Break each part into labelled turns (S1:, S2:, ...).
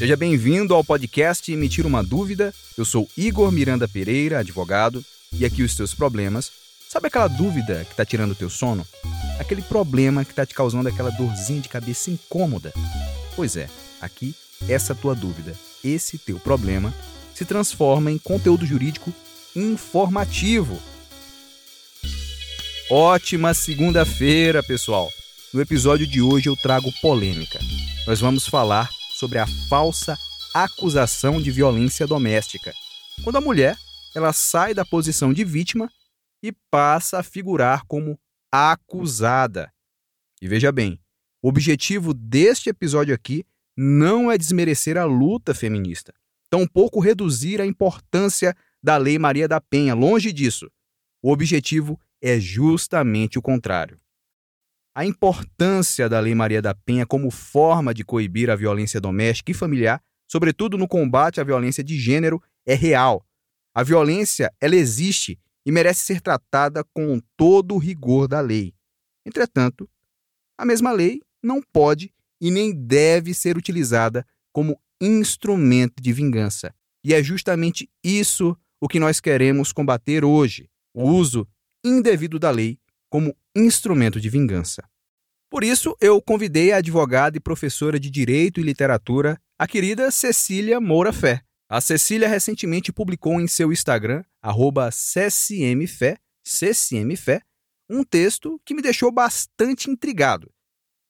S1: Seja bem-vindo ao podcast Me Tira uma Dúvida. Eu sou Igor Miranda Pereira, advogado, e aqui os teus problemas. Sabe aquela dúvida que está tirando o teu sono? Aquele problema que está te causando aquela dorzinha de cabeça incômoda? Pois é, aqui essa tua dúvida, esse teu problema se transforma em conteúdo jurídico informativo. Ótima segunda-feira, pessoal! No episódio de hoje eu trago polêmica. Nós vamos falar sobre a falsa acusação de violência doméstica. Quando a mulher ela sai da posição de vítima e passa a figurar como acusada. E veja bem, o objetivo deste episódio aqui não é desmerecer a luta feminista, tampouco reduzir a importância da Lei Maria da Penha, longe disso. O objetivo é justamente o contrário. A importância da Lei Maria da Penha como forma de coibir a violência doméstica e familiar, sobretudo no combate à violência de gênero, é real. A violência, ela existe e merece ser tratada com todo o rigor da lei. Entretanto, a mesma lei não pode e nem deve ser utilizada como instrumento de vingança. E é justamente isso o que nós queremos combater hoje: o uso indevido da lei como instrumento de vingança. Por isso, eu convidei a advogada e professora de Direito e Literatura, a querida Cecília Moura Fé. A Cecília recentemente publicou em seu Instagram, ccmfé, ccmfé, um texto que me deixou bastante intrigado.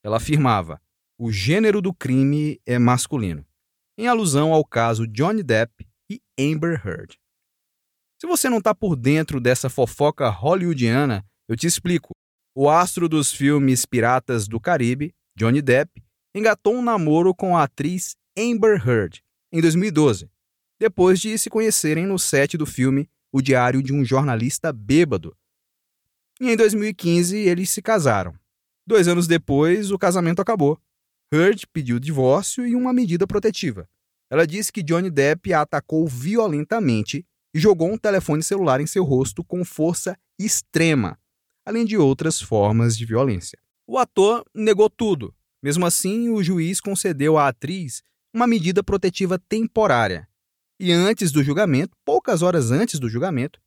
S1: Ela afirmava: o gênero do crime é masculino, em alusão ao caso Johnny Depp e Amber Heard. Se você não está por dentro dessa fofoca hollywoodiana, eu te explico. O astro dos filmes Piratas do Caribe, Johnny Depp, engatou um namoro com a atriz Amber Heard em 2012, depois de se conhecerem no set do filme O Diário de um Jornalista Bêbado. E em 2015 eles se casaram. Dois anos depois, o casamento acabou. Heard pediu divórcio e uma medida protetiva. Ela disse que Johnny Depp a atacou violentamente e jogou um telefone celular em seu rosto com força extrema, além de outras formas de violência. O ator negou tudo. Mesmo assim, o juiz concedeu à atriz uma medida protetiva temporária. E antes do julgamento, poucas horas antes do julgamento,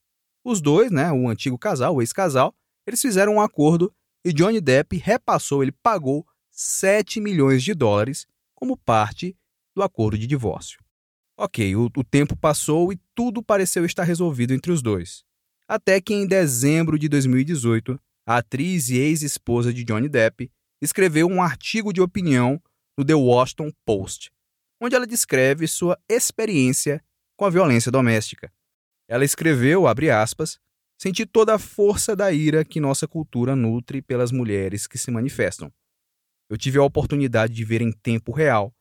S1: os dois, né, o antigo casal, o ex-casal, eles fizeram um acordo e Johnny Depp repassou, ele pagou 7 milhões de dólares como parte do acordo de divórcio. Ok, o, o tempo passou e tudo pareceu estar resolvido entre os dois até que em dezembro de 2018, a atriz e ex-esposa de Johnny Depp escreveu um artigo de opinião no The Washington Post, onde ela descreve sua experiência com a violência doméstica. Ela escreveu, abre aspas, senti toda a força da ira que nossa cultura nutre pelas mulheres que se manifestam. Eu tive a oportunidade de ver em tempo real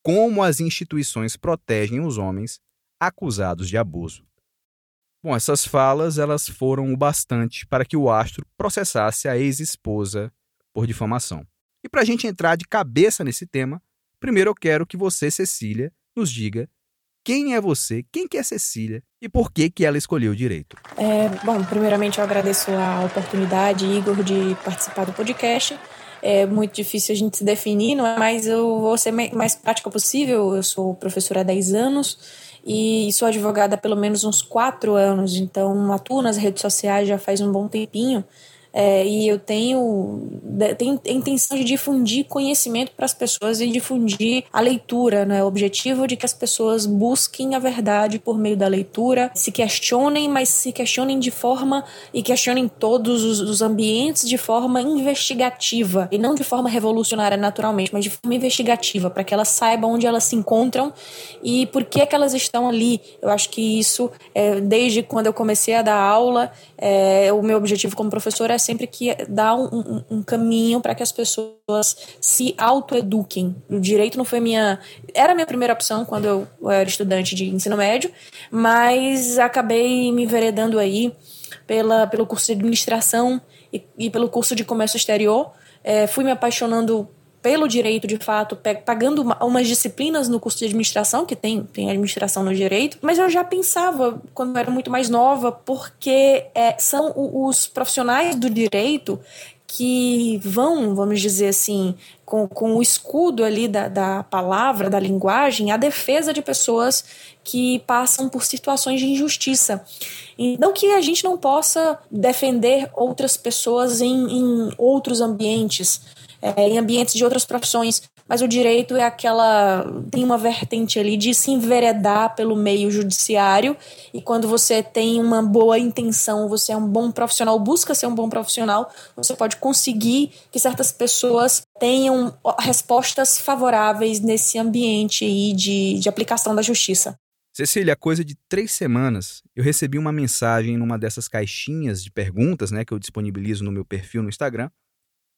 S1: como as instituições protegem os homens acusados de abuso. Bom, essas falas elas foram o bastante para que o astro processasse a ex-esposa por difamação. E para a gente entrar de cabeça nesse tema, primeiro eu quero que você, Cecília, nos diga quem é você, quem que é Cecília e por que que ela escolheu o direito.
S2: É, bom, primeiramente eu agradeço a oportunidade, Igor, de participar do podcast. É muito difícil a gente se definir, não é? mas eu vou ser mais prática possível. Eu sou professora há 10 anos e sou advogada há pelo menos uns quatro anos, então atuo nas redes sociais já faz um bom tempinho. É, e eu tenho, tenho a intenção de difundir conhecimento para as pessoas e difundir a leitura, né? O objetivo é de que as pessoas busquem a verdade por meio da leitura, se questionem, mas se questionem de forma e questionem todos os, os ambientes de forma investigativa e não de forma revolucionária naturalmente, mas de forma investigativa, para que elas saibam onde elas se encontram e por que, é que elas estão ali. Eu acho que isso, é, desde quando eu comecei a dar aula, é, o meu objetivo como professor é sempre que dar um, um, um caminho para que as pessoas se autoeduquem. O direito não foi minha. Era a minha primeira opção quando eu, eu era estudante de ensino médio, mas acabei me enveredando aí pela, pelo curso de administração e, e pelo curso de comércio exterior. É, fui me apaixonando pelo direito de fato, pagando uma, umas disciplinas no curso de administração, que tem, tem administração no direito, mas eu já pensava, quando eu era muito mais nova, porque é, são os profissionais do direito que vão, vamos dizer assim, com, com o escudo ali da, da palavra, da linguagem, a defesa de pessoas que passam por situações de injustiça. Não que a gente não possa defender outras pessoas em, em outros ambientes, é, em ambientes de outras profissões, mas o direito é aquela. tem uma vertente ali de se enveredar pelo meio judiciário, e quando você tem uma boa intenção, você é um bom profissional, busca ser um bom profissional, você pode conseguir que certas pessoas tenham respostas favoráveis nesse ambiente aí de, de aplicação da justiça.
S1: Cecília, coisa de três semanas, eu recebi uma mensagem numa dessas caixinhas de perguntas né, que eu disponibilizo no meu perfil no Instagram,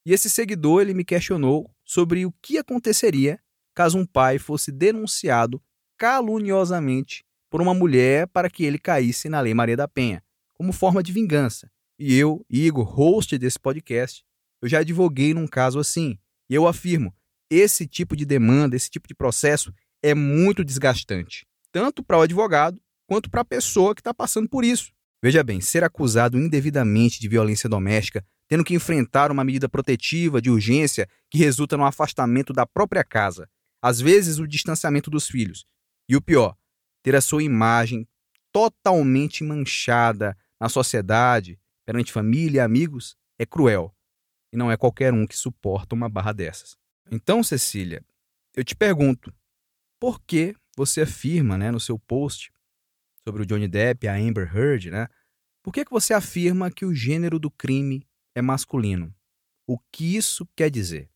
S1: e esse seguidor ele me questionou sobre o que aconteceria caso um pai fosse denunciado caluniosamente por uma mulher para que ele caísse na Lei Maria da Penha, como forma de vingança. E eu, Igor, host desse podcast, eu já advoguei num caso assim. E eu afirmo, esse tipo de demanda, esse tipo de processo é muito desgastante, tanto para o advogado quanto para a pessoa que está passando por isso. Veja bem, ser acusado indevidamente de violência doméstica tendo que enfrentar uma medida protetiva de urgência que resulta no afastamento da própria casa, às vezes o distanciamento dos filhos. E o pior, ter a sua imagem totalmente manchada na sociedade, perante família e amigos, é cruel. E não é qualquer um que suporta uma barra dessas. Então, Cecília, eu te pergunto, por que você afirma né, no seu post sobre o Johnny Depp e a Amber Heard, né? Por que, que você afirma que o gênero do crime é masculino. O que isso quer dizer?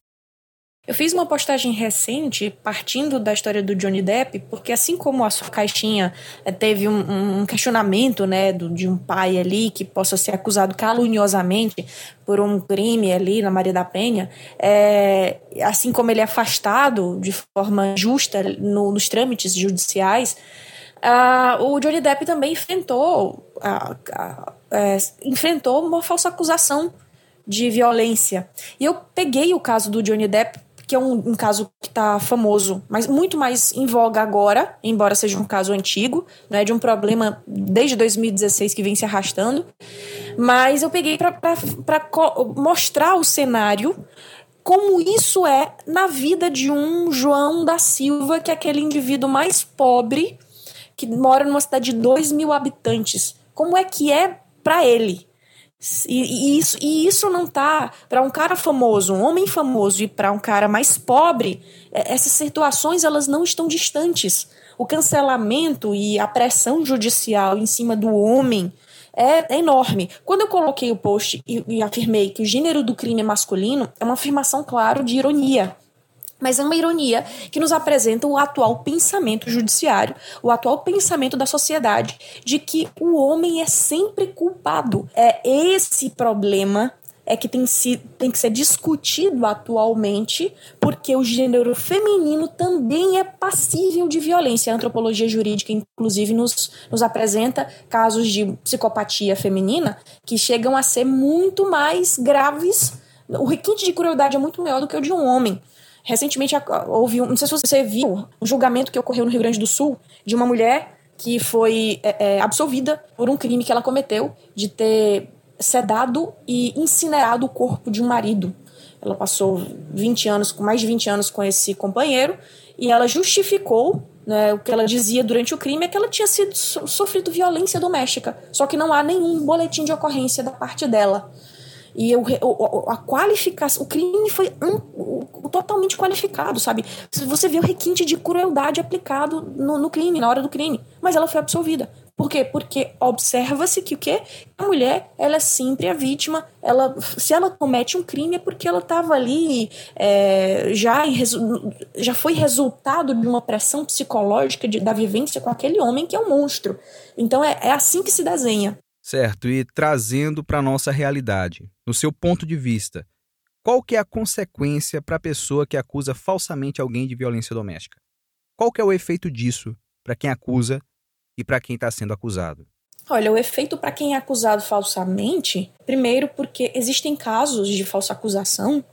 S2: Eu fiz uma postagem recente partindo da história do Johnny Depp, porque assim como a sua caixinha eh, teve um, um questionamento né, do, de um pai ali que possa ser acusado caluniosamente por um crime ali na Maria da Penha, é, assim como ele é afastado de forma justa no, nos trâmites judiciais, uh, o Johnny Depp também enfrentou, uh, uh, enfrentou uma falsa acusação de violência. E eu peguei o caso do Johnny Depp, que é um, um caso que está famoso, mas muito mais em voga agora, embora seja um caso antigo, né, de um problema desde 2016 que vem se arrastando. Mas eu peguei para mostrar o cenário como isso é na vida de um João da Silva, que é aquele indivíduo mais pobre que mora numa cidade de 2 mil habitantes. Como é que é para ele? E, e, isso, e isso não tá para um cara famoso, um homem famoso e para um cara mais pobre, é, essas situações elas não estão distantes. O cancelamento e a pressão judicial em cima do homem é, é enorme. Quando eu coloquei o post e, e afirmei que o gênero do crime é masculino, é uma afirmação, claro, de ironia mas é uma ironia que nos apresenta o atual pensamento judiciário, o atual pensamento da sociedade, de que o homem é sempre culpado. É esse problema é que tem, se, tem que ser discutido atualmente, porque o gênero feminino também é passível de violência. A antropologia jurídica, inclusive, nos, nos apresenta casos de psicopatia feminina que chegam a ser muito mais graves. O requinte de crueldade é muito maior do que o de um homem. Recentemente houve um, não sei se você viu, um julgamento que ocorreu no Rio Grande do Sul de uma mulher que foi é, é, absolvida por um crime que ela cometeu de ter sedado e incinerado o corpo de um marido. Ela passou 20 anos, mais de 20 anos com esse companheiro e ela justificou né, o que ela dizia durante o crime é que ela tinha sido sofrido violência doméstica, só que não há nenhum boletim de ocorrência da parte dela. E o, a qualificação, o crime foi um, totalmente qualificado, sabe? Você vê o requinte de crueldade aplicado no, no crime, na hora do crime. Mas ela foi absolvida. Por quê? Porque observa-se que o quê? A mulher, ela é sempre a vítima. Ela, se ela comete um crime é porque ela estava ali é, já, em, já foi resultado de uma pressão psicológica de, da vivência com aquele homem que é um monstro. Então é, é assim que se desenha.
S1: Certo, e trazendo para a nossa realidade, no seu ponto de vista, qual que é a consequência para a pessoa que acusa falsamente alguém de violência doméstica? Qual que é o efeito disso para quem acusa e para quem está sendo acusado?
S2: Olha, o efeito para quem é acusado falsamente, primeiro porque existem casos de falsa acusação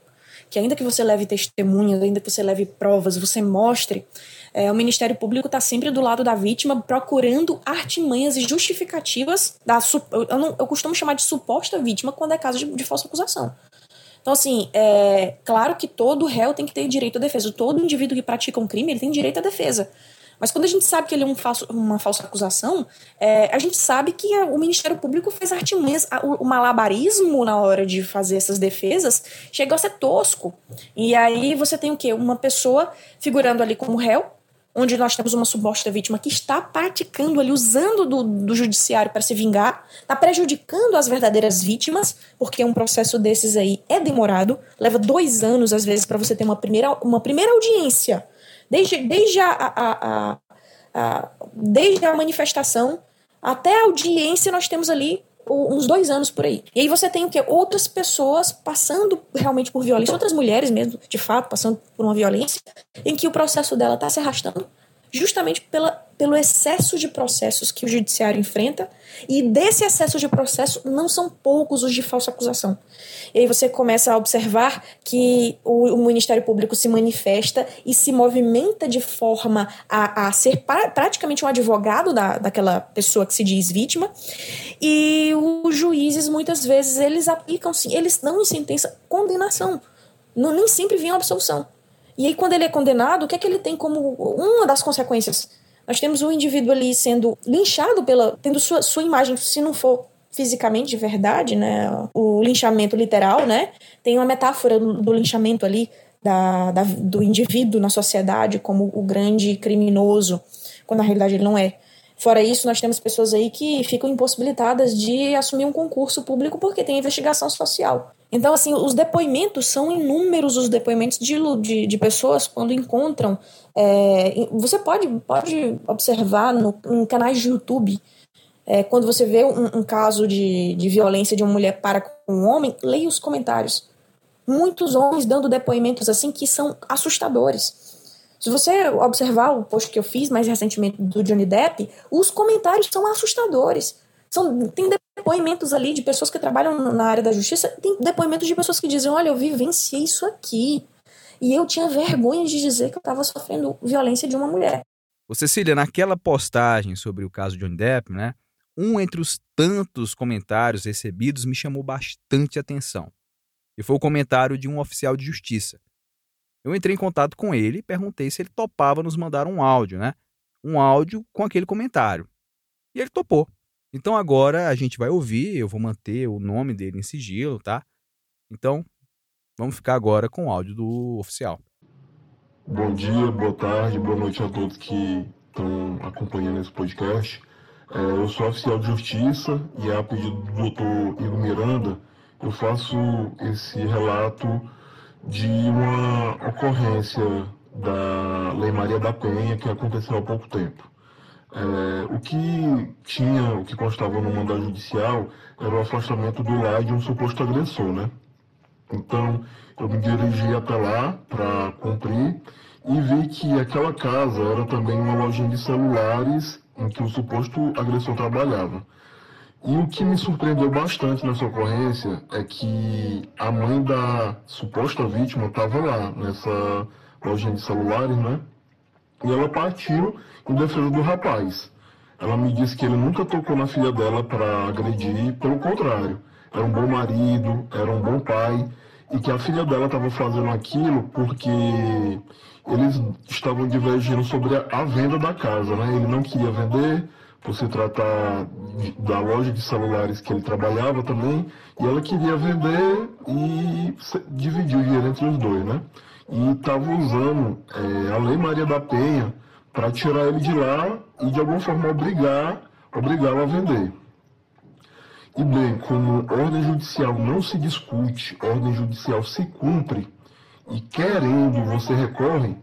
S2: que ainda que você leve testemunhas, ainda que você leve provas, você mostre, é, o Ministério Público está sempre do lado da vítima, procurando artimanhas e justificativas da. Eu, não, eu costumo chamar de suposta vítima quando é caso de, de falsa acusação. Então, assim, é claro que todo réu tem que ter direito à defesa. Todo indivíduo que pratica um crime, ele tem direito à defesa. Mas quando a gente sabe que ele é um falso, uma falsa acusação, é, a gente sabe que o Ministério Público fez artimanhas, o, o malabarismo na hora de fazer essas defesas chegou a ser tosco. E aí você tem o quê? Uma pessoa figurando ali como réu, onde nós temos uma suposta vítima que está praticando ali, usando do, do judiciário para se vingar, está prejudicando as verdadeiras vítimas, porque um processo desses aí é demorado, leva dois anos, às vezes, para você ter uma primeira, uma primeira audiência. Desde, desde, a, a, a, a, desde a manifestação até a audiência, nós temos ali uns dois anos por aí. E aí você tem o quê? Outras pessoas passando realmente por violência, outras mulheres mesmo, de fato, passando por uma violência, em que o processo dela está se arrastando justamente pela, pelo excesso de processos que o judiciário enfrenta, e desse excesso de processo não são poucos os de falsa acusação. E aí você começa a observar que o, o Ministério Público se manifesta e se movimenta de forma a, a ser pra, praticamente um advogado da, daquela pessoa que se diz vítima, e os juízes muitas vezes eles aplicam, eles dão em sentença condenação, não, nem sempre vem a absolução. E aí, quando ele é condenado, o que é que ele tem como uma das consequências? Nós temos o indivíduo ali sendo linchado pela. tendo sua, sua imagem, se não for fisicamente de verdade, né? O linchamento literal, né? Tem uma metáfora do linchamento ali da, da, do indivíduo na sociedade como o grande criminoso, quando na realidade ele não é. Fora isso, nós temos pessoas aí que ficam impossibilitadas de assumir um concurso público porque tem investigação social. Então, assim, os depoimentos são inúmeros os depoimentos de, de, de pessoas quando encontram. É, você pode, pode observar no, em canais de YouTube. É, quando você vê um, um, caso de, de violência de uma mulher para com um homem, leia os comentários. Muitos homens dando depoimentos assim que são assustadores. Se você observar o post que eu fiz mais recentemente do Johnny Depp, os comentários são assustadores. São, tem depoimentos ali de pessoas que trabalham na área da justiça, tem depoimentos de pessoas que dizem: Olha, eu vivenciei isso aqui. E eu tinha vergonha de dizer que eu estava sofrendo violência de uma mulher.
S1: Ô Cecília, naquela postagem sobre o caso de Johnny Depp, né? Um entre os tantos comentários recebidos me chamou bastante atenção. E foi o comentário de um oficial de justiça. Eu entrei em contato com ele e perguntei se ele topava nos mandar um áudio, né? Um áudio com aquele comentário. E ele topou. Então agora a gente vai ouvir, eu vou manter o nome dele em sigilo, tá? Então, vamos ficar agora com o áudio do oficial.
S3: Bom dia, boa tarde, boa noite a todos que estão acompanhando esse podcast. É, eu sou oficial de justiça e a pedido do doutor Igor Miranda, eu faço esse relato de uma ocorrência da Lei Maria da Penha que aconteceu há pouco tempo. É, o que tinha, o que constava no mandado judicial era o afastamento do lar de um suposto agressor, né? Então, eu me dirigi até lá para cumprir e vi que aquela casa era também uma lojinha de celulares em que o suposto agressor trabalhava. E o que me surpreendeu bastante nessa ocorrência é que a mãe da suposta vítima estava lá, nessa lojinha de celulares, né? E ela partiu em defesa do rapaz. Ela me disse que ele nunca tocou na filha dela para agredir, pelo contrário, era um bom marido, era um bom pai, e que a filha dela estava fazendo aquilo porque eles estavam divergindo sobre a venda da casa, né? Ele não queria vender, por se tratar da loja de celulares que ele trabalhava também, e ela queria vender e dividir o dinheiro entre os dois, né? E estava usando é, a Lei Maria da Penha para tirar ele de lá e de alguma forma obrigar, obrigá-lo a vender. E bem, como ordem judicial não se discute, ordem judicial se cumpre, e querendo você recorre,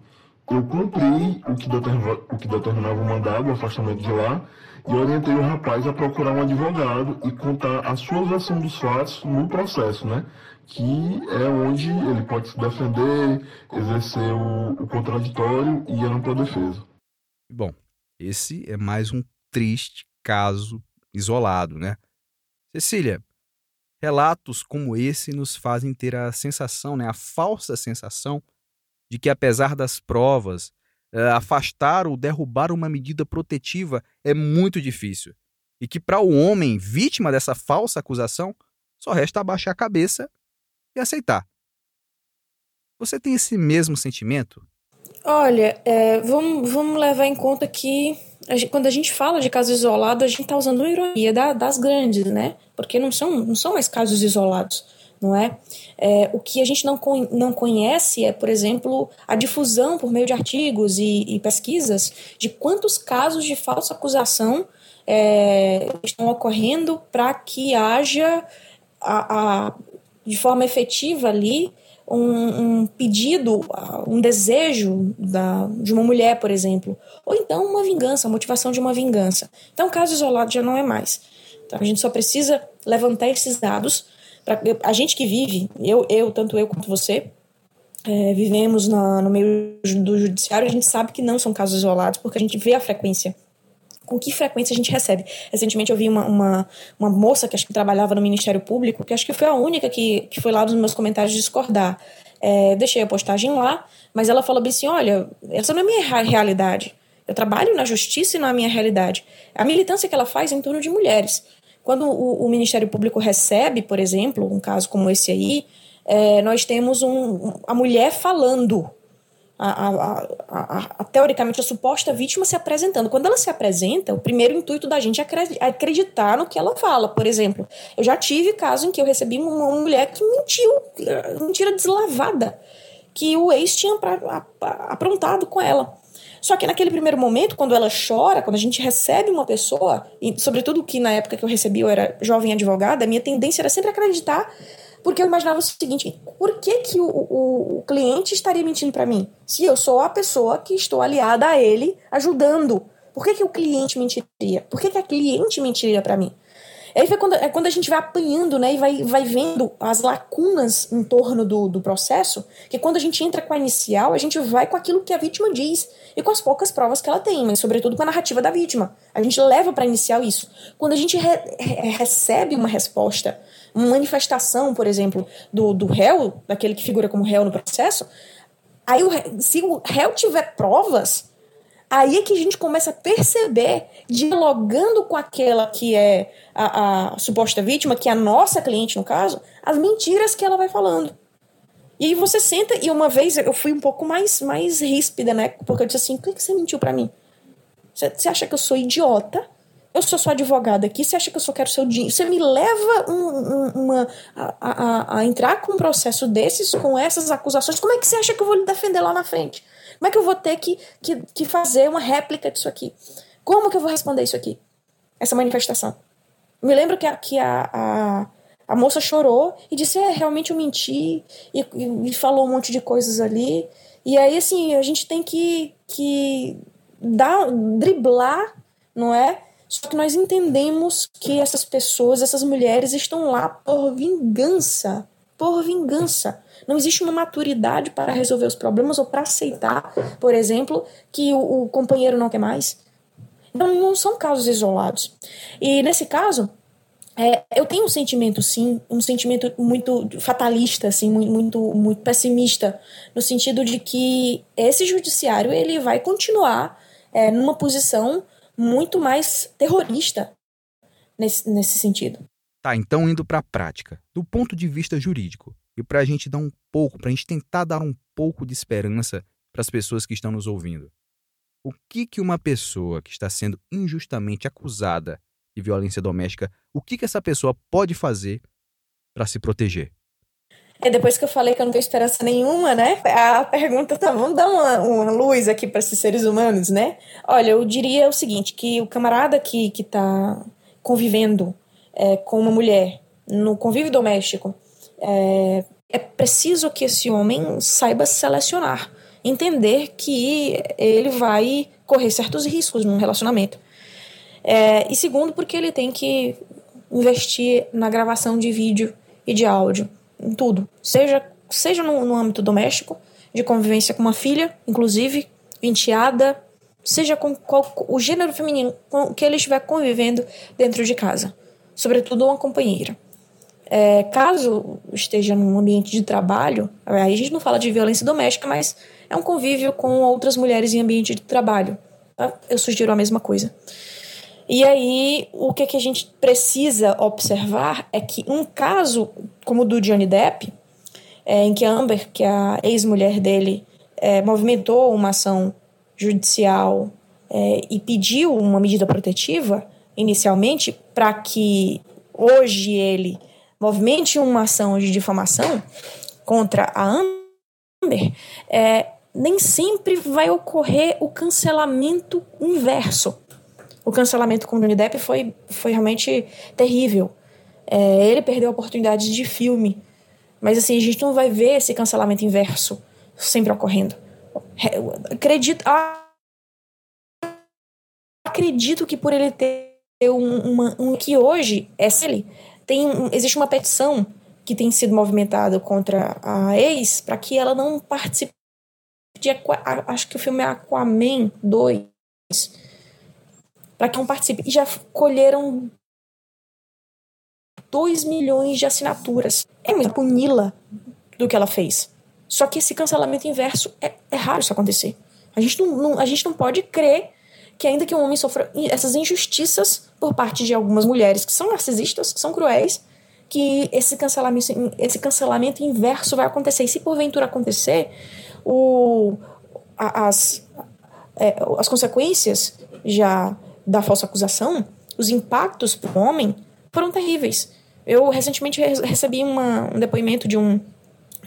S3: eu cumpri o que, determinava, o que determinava o mandado, o afastamento de lá, e orientei o rapaz a procurar um advogado e contar a sua versão dos fatos no processo, né? Que é onde ele pode se defender, exercer o, o contraditório e a ampla defesa.
S1: Bom, esse é mais um triste caso isolado, né? Cecília, relatos como esse nos fazem ter a sensação, né, a falsa sensação de que apesar das provas, uh, afastar ou derrubar uma medida protetiva é muito difícil. E que para o homem vítima dessa falsa acusação, só resta abaixar a cabeça e aceitar. Você tem esse mesmo sentimento?
S2: Olha, é, vamos, vamos levar em conta que a gente, quando a gente fala de casos isolados, a gente está usando uma ironia da, das grandes, né? Porque não são, não são mais casos isolados, não é? é o que a gente não, não conhece é, por exemplo, a difusão por meio de artigos e, e pesquisas de quantos casos de falsa acusação é, estão ocorrendo para que haja a, a, de forma efetiva ali um, um pedido, um desejo da, de uma mulher, por exemplo, ou então uma vingança, a motivação de uma vingança. Então, caso isolado já não é mais. Então, a gente só precisa levantar esses dados. Pra, a gente que vive, eu, eu tanto eu quanto você, é, vivemos na, no meio do judiciário, a gente sabe que não são casos isolados, porque a gente vê a frequência com que frequência a gente recebe. Recentemente eu vi uma, uma, uma, moça que acho que trabalhava no Ministério Público, que acho que foi a única que, que foi lá nos meus comentários discordar. É, deixei a postagem lá, mas ela falou assim: olha, essa não é minha realidade. Eu trabalho na justiça e não é a minha realidade. A militância que ela faz é em torno de mulheres. Quando o, o Ministério Público recebe, por exemplo, um caso como esse aí, é, nós temos um, a mulher falando a, a, a, teoricamente a suposta vítima se apresentando. Quando ela se apresenta, o primeiro intuito da gente é acreditar no que ela fala. Por exemplo, eu já tive caso em que eu recebi uma mulher que mentiu, mentira deslavada, que o ex tinha aprontado com ela. Só que naquele primeiro momento, quando ela chora, quando a gente recebe uma pessoa, e sobretudo que na época que eu recebi eu era jovem advogada, a minha tendência era sempre acreditar porque eu imaginava o seguinte: por que, que o, o, o cliente estaria mentindo para mim? Se eu sou a pessoa que estou aliada a ele, ajudando. Por que, que o cliente mentiria? Por que, que a cliente mentiria para mim? Aí foi quando, é quando a gente vai apanhando, né, e vai, vai vendo as lacunas em torno do, do processo, que quando a gente entra com a inicial, a gente vai com aquilo que a vítima diz e com as poucas provas que ela tem, mas sobretudo com a narrativa da vítima. A gente leva para inicial isso. Quando a gente re, re, recebe uma resposta, uma manifestação, por exemplo, do, do réu, daquele que figura como réu no processo, aí o, se o réu tiver provas, Aí é que a gente começa a perceber, dialogando com aquela que é a, a, suposta vítima, que é a nossa cliente no caso, as mentiras que ela vai falando. E aí você senta, e uma vez eu fui um pouco mais, mais ríspida, né? Porque eu disse assim: por que você mentiu para mim? Você, acha que eu sou idiota? Eu sou sua advogada aqui, você acha que eu só quero seu dinheiro? Você me leva um, um, uma, a, a, a entrar com um processo desses, com essas acusações. Como é que você acha que eu vou lhe defender lá na frente? Como é que eu vou ter que, que, que fazer uma réplica disso aqui? Como que eu vou responder isso aqui? Essa manifestação. Me lembro que a, que a, a, a moça chorou e disse: É, realmente eu menti, e, e, e, falou um monte de coisas ali. E aí, assim, a gente tem que, que dar, driblar, não é? Só que nós entendemos que essas pessoas, essas mulheres, estão lá por vingança. Por vingança. Não existe uma maturidade para resolver os problemas ou para aceitar, por exemplo, que o, o companheiro não quer mais. Então, não são casos isolados. E nesse caso, é, eu tenho um sentimento, sim, um sentimento muito fatalista, assim, muito, muito, pessimista, no sentido de que esse judiciário ele vai continuar é, numa posição muito mais terrorista nesse, nesse sentido.
S1: Tá, então indo para a prática, do ponto de vista jurídico, e para a gente dar um pouco, para a gente tentar dar um pouco de esperança para as pessoas que estão nos ouvindo. O que que uma pessoa que está sendo injustamente acusada de violência doméstica, o que que essa pessoa pode fazer para se proteger?
S2: É, depois que eu falei que eu não tenho esperança nenhuma, né? A pergunta tá, vamos dar uma, uma luz aqui para esses seres humanos, né? Olha, eu diria o seguinte, que o camarada que, que tá convivendo é, com uma mulher no convívio doméstico é, é preciso que esse homem saiba selecionar, entender que ele vai correr certos riscos num relacionamento. É, e segundo, porque ele tem que investir na gravação de vídeo e de áudio, em tudo, seja, seja no, no âmbito doméstico, de convivência com uma filha, inclusive, enteada, seja com qual, o gênero feminino com que ele estiver convivendo dentro de casa, sobretudo uma companheira. É, caso esteja num ambiente de trabalho, aí a gente não fala de violência doméstica, mas é um convívio com outras mulheres em ambiente de trabalho. Tá? Eu sugiro a mesma coisa. E aí, o que, que a gente precisa observar é que um caso como o do Johnny Depp, é, em que a Amber, que é a ex-mulher dele, é, movimentou uma ação judicial é, e pediu uma medida protetiva inicialmente para que hoje ele movimente uma ação de difamação contra a Amber, é, nem sempre vai ocorrer o cancelamento inverso. O cancelamento com o Johnny Depp foi, foi realmente terrível. É, ele perdeu oportunidades de filme. Mas assim, a gente não vai ver esse cancelamento inverso sempre ocorrendo. Acredito, acredito que por ele ter um, uma, um que hoje é ele tem existe uma petição que tem sido movimentada contra a ex para que ela não participe de acho que o filme é Aquaman 2 para que não participe. E já colheram 2 milhões de assinaturas. É mais punila do que ela fez. Só que esse cancelamento inverso é, é raro isso acontecer. A gente não, não, a gente não pode crer que ainda que um homem sofra essas injustiças por parte de algumas mulheres que são narcisistas, que são cruéis, que esse cancelamento, esse cancelamento inverso vai acontecer. E se porventura acontecer, o, as, é, as consequências já da falsa acusação, os impactos para o homem foram terríveis. Eu recentemente recebi uma, um depoimento de um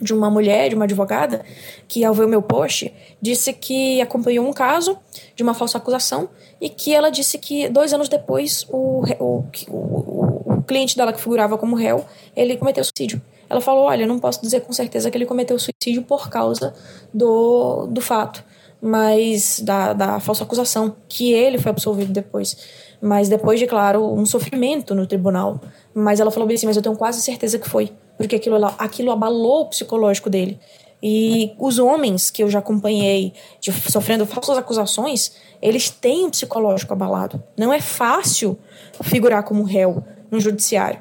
S2: de uma mulher, de uma advogada, que ao ver o meu post, disse que acompanhou um caso de uma falsa acusação e que ela disse que dois anos depois o, o, o, o cliente dela que figurava como réu, ele cometeu suicídio. Ela falou, olha, não posso dizer com certeza que ele cometeu suicídio por causa do, do fato, mas da, da falsa acusação, que ele foi absolvido depois. Mas depois de, claro, um sofrimento no tribunal. Mas ela falou bem assim, mas eu tenho quase certeza que foi porque aquilo, aquilo abalou o psicológico dele. E os homens que eu já acompanhei de, sofrendo falsas acusações, eles têm um psicológico abalado. Não é fácil figurar como réu no judiciário.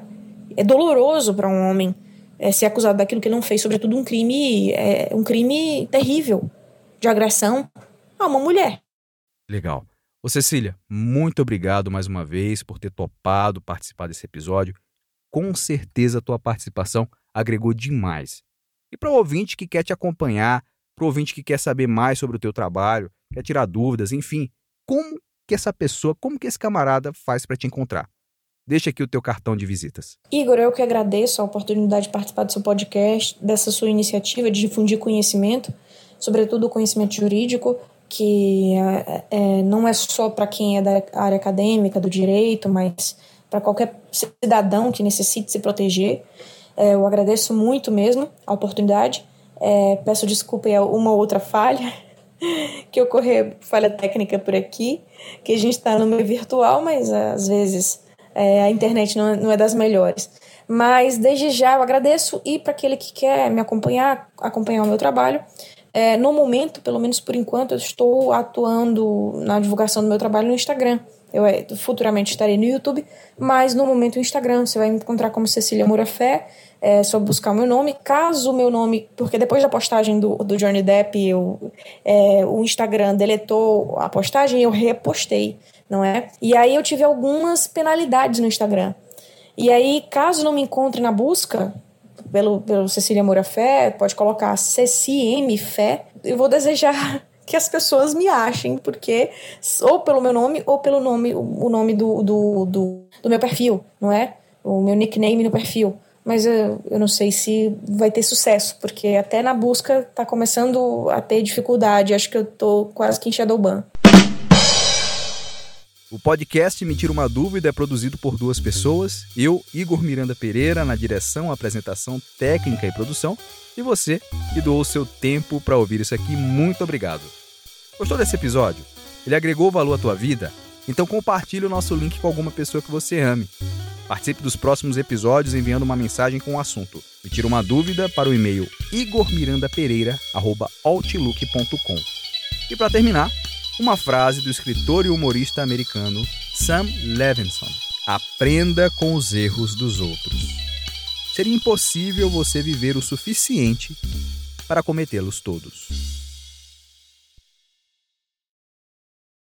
S2: É doloroso para um homem é, ser acusado daquilo que não fez, sobretudo um crime, é, um crime terrível de agressão a uma mulher.
S1: Legal. Ô Cecília, muito obrigado mais uma vez por ter topado participar desse episódio com certeza a tua participação agregou demais. E para o ouvinte que quer te acompanhar, para o ouvinte que quer saber mais sobre o teu trabalho, quer tirar dúvidas, enfim, como que essa pessoa, como que esse camarada faz para te encontrar? Deixa aqui o teu cartão de visitas.
S2: Igor, eu que agradeço a oportunidade de participar do seu podcast, dessa sua iniciativa de difundir conhecimento, sobretudo o conhecimento jurídico, que é, é, não é só para quem é da área acadêmica, do direito, mas para qualquer cidadão que necessite se proteger. É, eu agradeço muito mesmo a oportunidade. É, peço desculpa a uma outra falha que ocorreu, falha técnica por aqui, que a gente está no meio virtual, mas às vezes é, a internet não, não é das melhores. Mas desde já eu agradeço e para aquele que quer me acompanhar, acompanhar o meu trabalho, é, no momento, pelo menos por enquanto, eu estou atuando na divulgação do meu trabalho no Instagram. Eu é, futuramente estarei no YouTube, mas no momento o Instagram você vai me encontrar como Cecília Moura Fé. É só buscar o meu nome. Caso o meu nome. Porque depois da postagem do, do Johnny Depp, eu, é, o Instagram deletou a postagem e eu repostei, não é? E aí eu tive algumas penalidades no Instagram. E aí, caso não me encontre na busca, pelo, pelo Cecília Moura Fé, pode colocar CCM Fé. Eu vou desejar que as pessoas me achem, porque ou pelo meu nome ou pelo nome, o nome do, do, do, do meu perfil, não é? O meu nickname no perfil. Mas eu, eu não sei se vai ter sucesso, porque até na busca tá começando a ter dificuldade. Acho que eu tô quase que em Shadowban.
S1: O podcast Me Tira Uma Dúvida é produzido por duas pessoas, eu, Igor Miranda Pereira, na direção, apresentação técnica e produção, e você que doou seu tempo para ouvir isso aqui, muito obrigado. Gostou desse episódio? Ele agregou valor à tua vida? Então compartilhe o nosso link com alguma pessoa que você ame. Participe dos próximos episódios enviando uma mensagem com o assunto. Me tira uma dúvida para o e-mail igormirandapereira@outlook.com. E para terminar, uma frase do escritor e humorista americano Sam Levinson: Aprenda com os erros dos outros. Seria impossível você viver o suficiente para cometê-los todos.